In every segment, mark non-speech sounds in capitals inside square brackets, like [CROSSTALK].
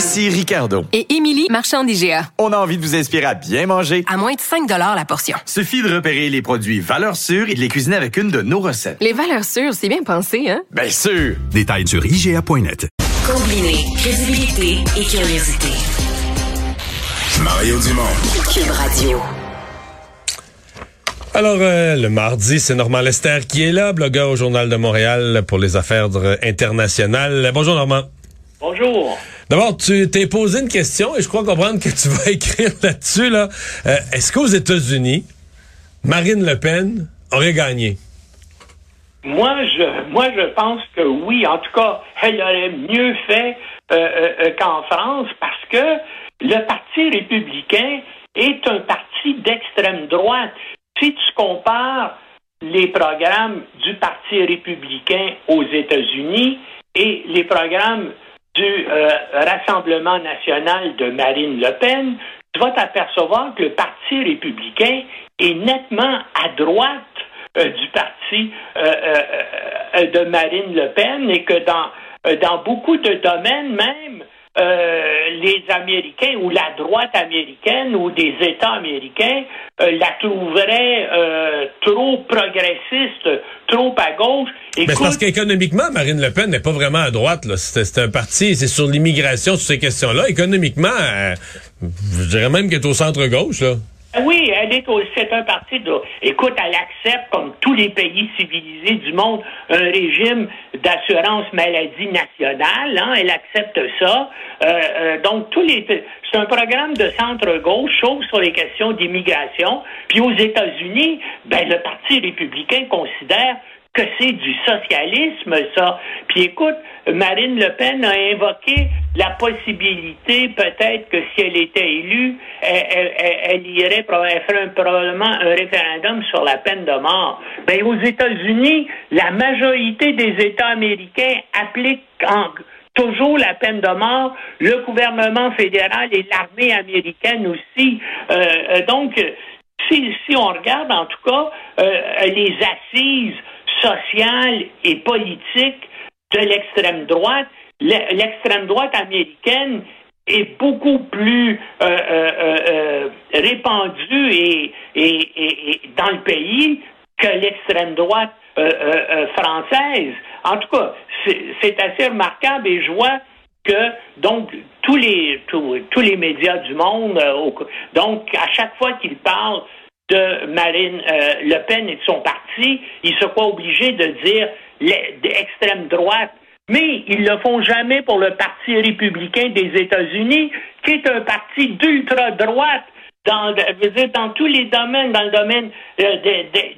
Ici Ricardo. Et Émilie, marchand d'IGA. On a envie de vous inspirer à bien manger. À moins de 5 la portion. Suffit de repérer les produits valeurs sûres et de les cuisiner avec une de nos recettes. Les valeurs sûres, c'est bien pensé, hein? Bien sûr! Détails sur IGA.net. Combiner crédibilité et curiosité. Mario Dumont. Cube Radio. Alors, euh, le mardi, c'est Normand Lester qui est là, blogueur au Journal de Montréal pour les affaires internationales. Bonjour, Normand. Bonjour. D'abord, tu t'es posé une question et je crois comprendre que tu vas [LAUGHS] écrire là-dessus. Là. Euh, Est-ce qu'aux États-Unis, Marine Le Pen aurait gagné? Moi, je, moi, je pense que oui. En tout cas, elle aurait mieux fait euh, euh, qu'en France parce que le Parti républicain est un parti d'extrême droite. Si tu compares les programmes du Parti républicain aux États-Unis et les programmes du euh, Rassemblement national de Marine Le Pen, tu vas t'apercevoir que le Parti républicain est nettement à droite euh, du parti euh, euh, de Marine Le Pen et que dans, dans beaucoup de domaines même, les Américains ou la droite américaine ou des États américains la trouveraient trop progressiste, trop à gauche. Mais c'est parce qu'économiquement, Marine Le Pen n'est pas vraiment à droite. C'est un parti, c'est sur l'immigration, sur ces questions-là. Économiquement, je dirais même qu'elle est au centre-gauche. là. Oui, elle est c'est un parti de. Écoute, elle accepte, comme tous les pays civilisés du monde, un régime d'assurance maladie nationale. Hein, elle accepte ça. Euh, euh, donc, tous les. C'est un programme de centre-gauche, sauf sur les questions d'immigration. Puis aux États-Unis, ben, le Parti républicain considère que c'est du socialisme, ça. Puis écoute, Marine Le Pen a invoqué la possibilité, peut-être que si elle était élue, elle, irait, elle ferait probablement un référendum sur la peine de mort. Ben, aux États-Unis, la majorité des États américains appliquent toujours la peine de mort, le gouvernement fédéral et l'armée américaine aussi. Euh, donc, si, si on regarde en tout cas euh, les assises sociale et politique de l'extrême droite. L'extrême droite américaine est beaucoup plus euh, euh, euh, répandue et, et, dans le pays que l'extrême droite française. En tout cas, c'est assez remarquable et je vois que donc tous les tous, tous les médias du monde, donc à chaque fois qu'ils parlent de Marine euh, Le Pen et de son parti, ils se croient obligés de dire l'extrême droite. Mais ils ne le font jamais pour le Parti républicain des États-Unis, qui est un parti d'ultra-droite dans, dans tous les domaines, dans le domaine euh,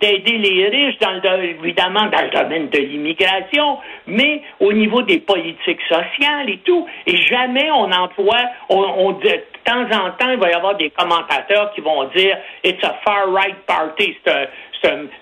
d'aider les riches, dans le, évidemment dans le domaine de l'immigration, mais au niveau des politiques sociales et tout. Et jamais on emploie, on, on, temps en temps, il va y avoir des commentateurs qui vont dire It's a far right party.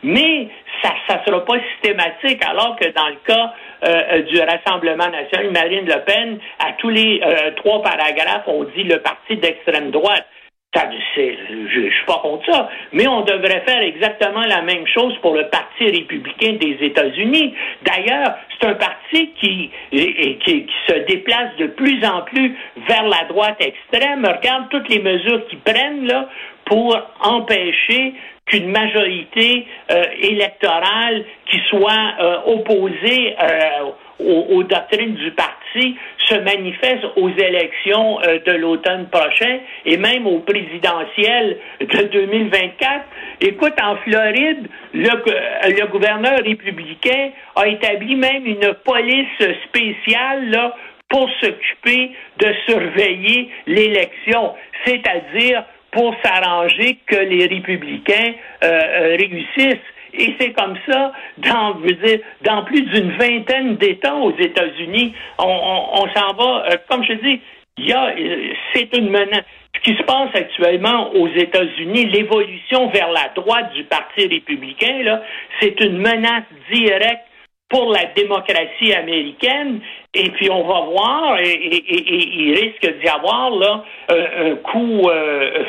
mais ça ne sera pas systématique, alors que dans le cas euh, du Rassemblement national, Marine Le Pen, à tous les euh, trois paragraphes, on dit le parti d'extrême droite je ne suis pas contre ça, mais on devrait faire exactement la même chose pour le Parti républicain des États-Unis. D'ailleurs, c'est un parti qui, qui, se déplace de plus en plus vers la droite extrême. Regarde toutes les mesures qu'ils prennent là pour empêcher qu'une majorité euh, électorale qui soit euh, opposée euh, aux, doctrines du parti se manifeste aux élections euh, de l'automne prochain et même aux présidentielles de 2024. Écoute, en Floride, le, le gouverneur républicain a établi même une police spéciale là, pour s'occuper de surveiller l'élection, c'est-à-dire pour s'arranger que les républicains euh, réussissent. Et c'est comme ça dans, plus d'une vingtaine d'États aux États-Unis. On, s'en va, euh, comme je dis, il y a, euh, c'est une menace. Ce qui se passe actuellement aux États-Unis, l'évolution vers la droite du Parti républicain, là, c'est une menace directe pour la démocratie américaine. Et puis on va voir, et, et- il risque d'y avoir là un, un coup, euh,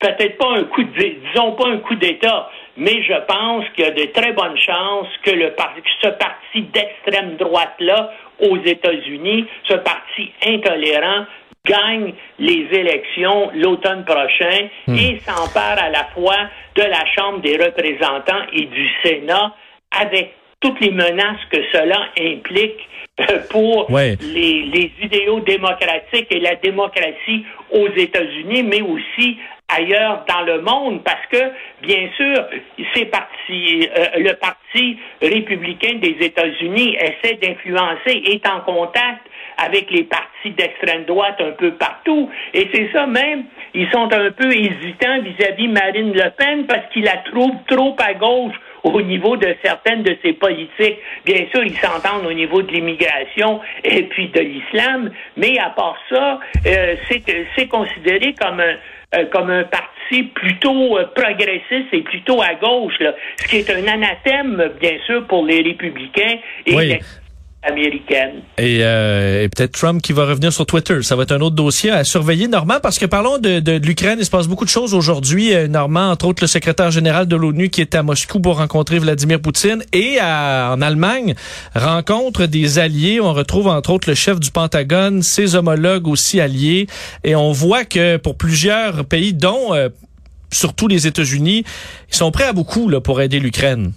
peut-être pas un coup, de, disons pas un coup d'État, mais je pense qu'il y a de très bonnes chances que le par- que ce parti d'extrême droite là aux États-Unis, ce parti intolérant gagne les élections l'automne prochain et s'empare à la fois de la Chambre des représentants et du Sénat avec toutes les menaces que cela implique euh, pour Ouais. les, les idéaux démocratiques et la démocratie aux États-Unis, mais aussi ailleurs dans le monde, parce que, bien sûr, ces partis, euh, le Parti républicain des États-Unis essaie d'influencer, est en contact avec les partis d'extrême droite un peu partout. Et c'est ça même, ils sont un peu hésitants vis-à-vis Marine Le Pen parce qu'ils la trouvent trop à gauche au niveau de certaines de ses politiques. Bien sûr, ils s'entendent au niveau de l'immigration et puis de l'islam, mais à part ça, euh, c'est considéré comme un euh, comme un parti plutôt euh, progressiste et plutôt à gauche, là, ce qui est un anathème, bien sûr, pour les républicains et Oui. Les américaines. Et, euh, et peut-être Trump qui va revenir sur Twitter. Ça va être un autre dossier à surveiller, Normand, parce que parlons de, de, de l'Ukraine. Il se passe beaucoup de choses aujourd'hui. Euh, Normand, entre autres, le secrétaire général de l'ONU qui est à Moscou pour rencontrer Vladimir Poutine. Et à- en Allemagne, rencontre des alliés. On retrouve entre autres le chef du Pentagone, ses homologues aussi alliés. Et on voit que pour plusieurs pays, dont euh, surtout les États-Unis, ils sont prêts à beaucoup là, pour aider l'Ukraine.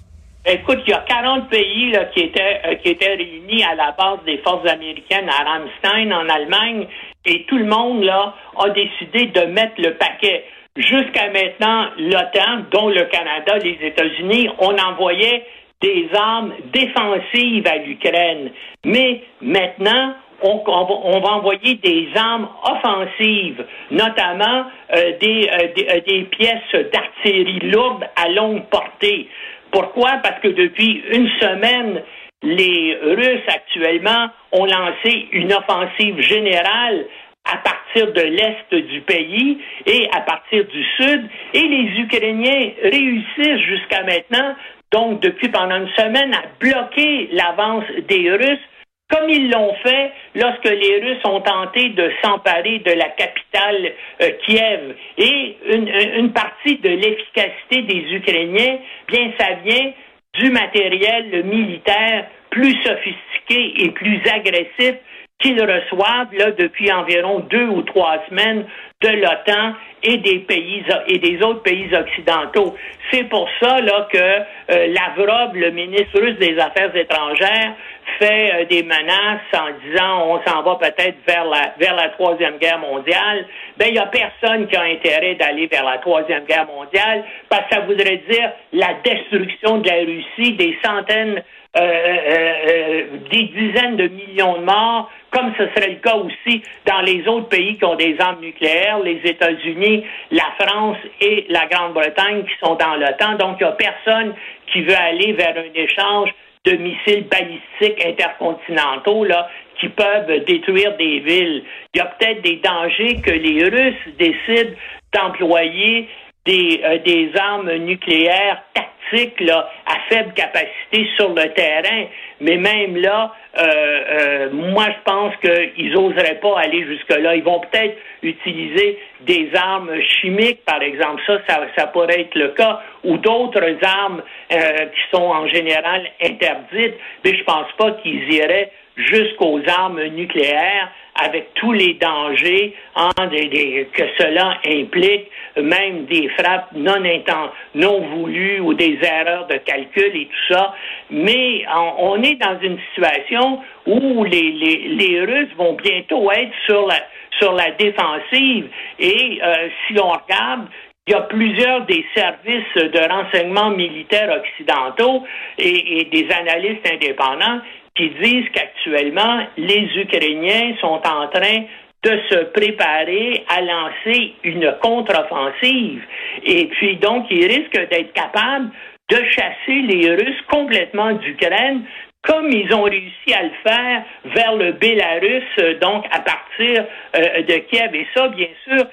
Écoute, il y a 40 pays là, qui, étaient, euh, qui étaient réunis à la base des forces américaines à Ramstein, en Allemagne, et tout le monde là, a décidé de mettre le paquet. Jusqu'à maintenant, l'OTAN, dont le Canada, les États-Unis, on envoyait des armes défensives à l'Ukraine. Mais maintenant, on, on va, on va envoyer des armes offensives, notamment euh, des, euh, des, euh, des pièces d'artillerie lourde à longue portée. Pourquoi? Parce que depuis une semaine, les Russes actuellement ont lancé une offensive générale à partir de l'est du pays et à partir du sud, et les Ukrainiens réussissent jusqu'à maintenant, donc depuis pendant une semaine, à bloquer l'avance des Russes comme ils l'ont fait lorsque les Russes ont tenté de s'emparer de la capitale euh, Kiev. Et une, partie de l'efficacité des Ukrainiens, bien, ça vient du matériel militaire plus sophistiqué et plus agressif qu'ils reçoivent là, depuis environ deux ou trois semaines de l'OTAN et des pays et des autres pays occidentaux. C'est pour ça là que euh, Lavrov, le ministre russe des Affaires étrangères, fait euh, des menaces en disant on s'en va peut-être vers la vers la troisième guerre mondiale. Ben il y a personne qui a intérêt d'aller vers la troisième guerre mondiale parce que ça voudrait dire la destruction de la Russie, des centaines euh, euh, euh, des dizaines de millions de morts, comme ce serait le cas aussi dans les autres pays qui ont des armes nucléaires, les États-Unis, la France et la Grande-Bretagne qui sont dans l'OTAN. Donc, il n'y a personne qui veut aller vers un échange de missiles balistiques intercontinentaux là, qui peuvent détruire des villes. Il y a peut-être des dangers que les Russes décident d'employer des, euh, des armes nucléaires tactiques là, à faible capacité sur le terrain. Mais même là, euh, euh, moi, je pense qu'ils n'oseraient pas aller jusque-là. Ils vont peut-être utiliser des armes chimiques, par exemple. Ça, ça, ça pourrait être le cas. Ou d'autres armes euh, qui sont en général interdites. Mais je pense pas qu'ils iraient jusqu'aux armes nucléaires avec tous les dangers hein, des, des, que cela implique, même des frappes non inten non voulues ou des erreurs de calcul et tout ça. Mais on, est dans une situation où les, les, les Russes vont bientôt être sur la sur la défensive et euh, si on regarde il y a plusieurs des services de renseignement militaire occidentaux et, et des analystes indépendants qui disent qu'actuellement, les Ukrainiens sont en train de se préparer à lancer une contre-offensive. Et puis, donc, ils risquent d'être capables de chasser les Russes complètement d'Ukraine, comme ils ont réussi à le faire vers le Bélarus, euh, donc à partir euh, de Kiev. Et ça, bien sûr,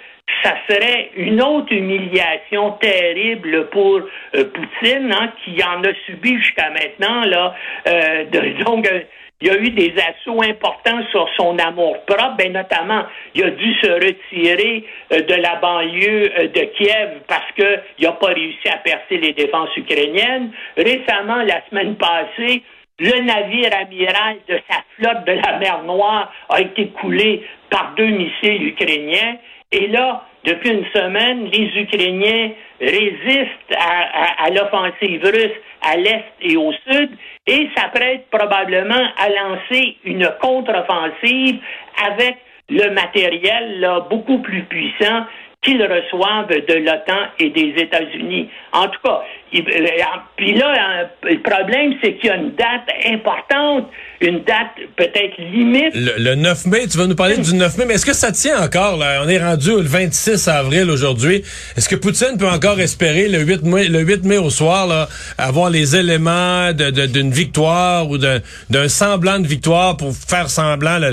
ça serait une autre humiliation terrible pour euh, Poutine, hein, qui en a subi jusqu'à maintenant. Là, euh, de, [LAUGHS] donc, euh, il y a eu des assauts importants sur son amour propre, ben notamment, il a dû se retirer de la banlieue de Kiev parce que il n'a pas réussi à percer les défenses ukrainiennes. Récemment, la semaine passée, le navire amiral de sa flotte de la mer Noire a été coulé par deux missiles ukrainiens. Et là, depuis une semaine, les Ukrainiens résistent à, l'offensive russe à l'est et au sud et s'apprêtent probablement à lancer une contre-offensive avec le matériel beaucoup plus puissant qu'ils reçoivent de l'OTAN et des États-Unis. En tout cas, il- euh, puis là, hein, le problème, c'est qu'il y a une date importante, une date peut-être limite. Le, le 9 mai, tu vas nous parler du 9 mai, mais est-ce que ça tient encore? Là? On est rendu le 26 avril aujourd'hui. Est-ce que Poutine peut encore espérer le 8 mai, le 8 mai au soir là, avoir les éléments d'une victoire ou d'un d'un semblant de victoire pour faire semblant, là,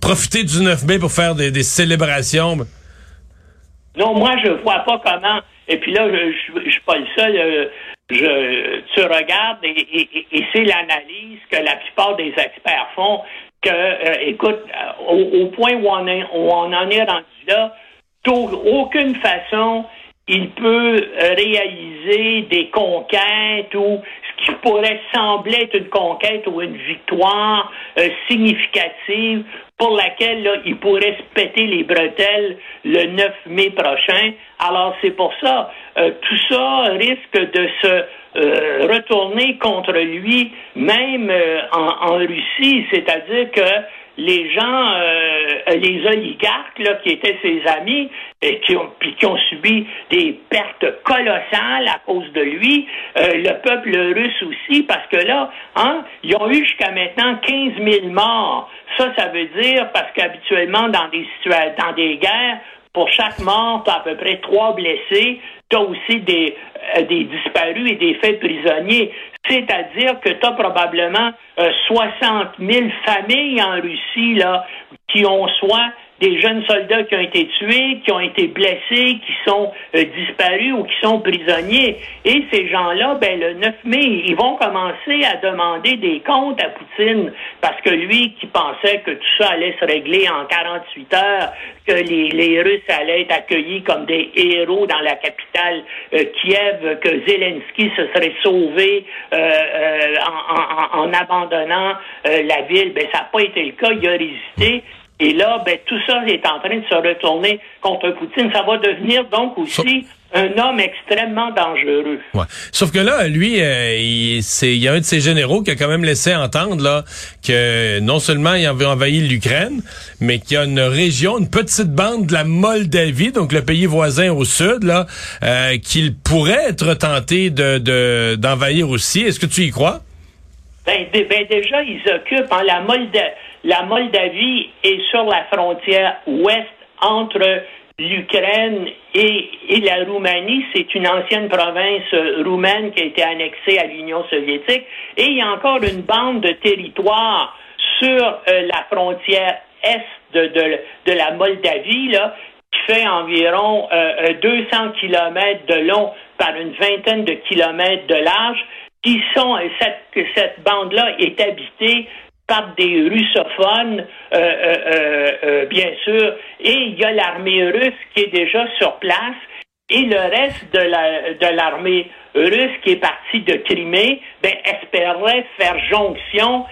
profiter du 9 mai pour faire des, des célébrations? Non, moi, je vois pas comment. Et puis là, je, je, suis pas le seul. euh, Je, tu regardes et, c'est l'analyse que la plupart des experts font. Que, euh, écoute, euh, au, point où on, où on en est rendu là, d'aucune façon il peut réaliser des conquêtes ou qui pourrait sembler être une conquête ou une victoire euh, significative pour laquelle là, il pourrait se péter les bretelles le 9 mai prochain. Alors c'est pour ça, euh, tout ça risque de se euh, retourner contre lui, même euh, en, en Russie, c'est-à-dire que les gens, euh, les oligarques là, qui étaient ses amis et qui ont, puis qui ont subi des pertes colossales à cause de lui, euh, le peuple russe aussi, parce que là, hein, ils ont eu jusqu'à maintenant 15 000 morts. Ça, ça veut dire, parce qu'habituellement, dans des dans des guerres, pour chaque mort, tu as à peu près trois blessés, tu as aussi des, euh, des disparus et des faits prisonniers. C'est-à-dire que tu as probablement euh, 60 000 familles en Russie qui ont soit des jeunes soldats qui ont été tués, qui ont été blessés, qui sont euh, disparus ou qui sont prisonniers. Et ces gens-là, ben, le 9 mai, ils vont commencer à demander des comptes à Poutine parce que lui qui pensait que tout ça allait se régler en 48 heures, que les, Russes allaient être accueillis comme des héros dans la capitale euh, Kiev, que Zelensky se serait sauvé euh, euh, en, en- en abandonnant la ville, ben ça n'a pas été le cas. Il a résisté. Et là, ben, tout ça est en train de se retourner contre Poutine. Ça va devenir donc aussi un homme extrêmement dangereux. Ouais. Sauf que là, lui, euh, il, c'est, il y a un de ses généraux qui a quand même laissé entendre là que non seulement il avait envahi l'Ukraine, mais qu'il y a une région, une petite bande de la Moldavie, donc le pays voisin au sud, là, euh, qu'il pourrait être tenté de, de- d'envahir aussi. Est-ce que tu y crois? Ben, ben, déjà, ils occupent hein, la, Molda- la Moldavie est sur la frontière ouest entre l'Ukraine et, la Roumanie. C'est une ancienne province euh, roumaine qui a été annexée à l'Union soviétique. Et il y a encore une bande de territoire sur euh, la frontière est de, la Moldavie, là, qui fait environ euh, euh, 200 kilomètres de long par une vingtaine de kilomètres de large, qui sont cette, cette bande-là est habitée par des russophones, euh, euh, euh, bien sûr, et il y a l'armée russe qui est déjà sur place, et le reste de la de l'armée russe qui est partie de Crimée, ben, espérait faire jonction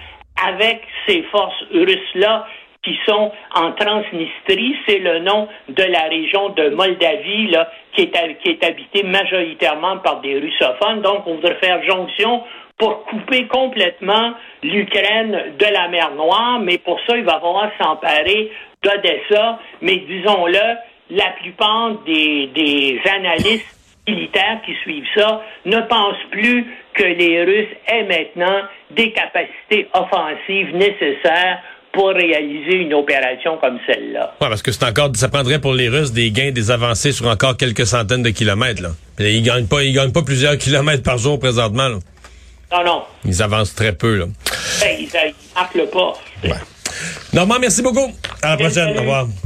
avec ces forces russes-là qui sont en Transnistrie, c'est le nom de la région de Moldavie, là, qui est, qui est habitée majoritairement par des russophones. Donc, on voudrait faire jonction pour couper complètement l'Ukraine de la mer Noire, mais pour ça, il va falloir s'emparer d'Odessa. Mais disons-le, la plupart des, des analystes militaires qui suivent ça ne pensent plus que les Russes aient maintenant des capacités offensives nécessaires pour réaliser une opération comme celle-là. Ouais, parce que c'est encore, ça prendrait pour les Russes des gains, des avancées sur encore quelques centaines de kilomètres. Là. Ils gagnent ils gagnent pas plusieurs [LAUGHS] kilomètres par jour présentement. Là. Non, non. Ils avancent très peu. Là. Ben, ils, ils marquent le pas. Normand, merci beaucoup. À la prochaine. salut. Au revoir.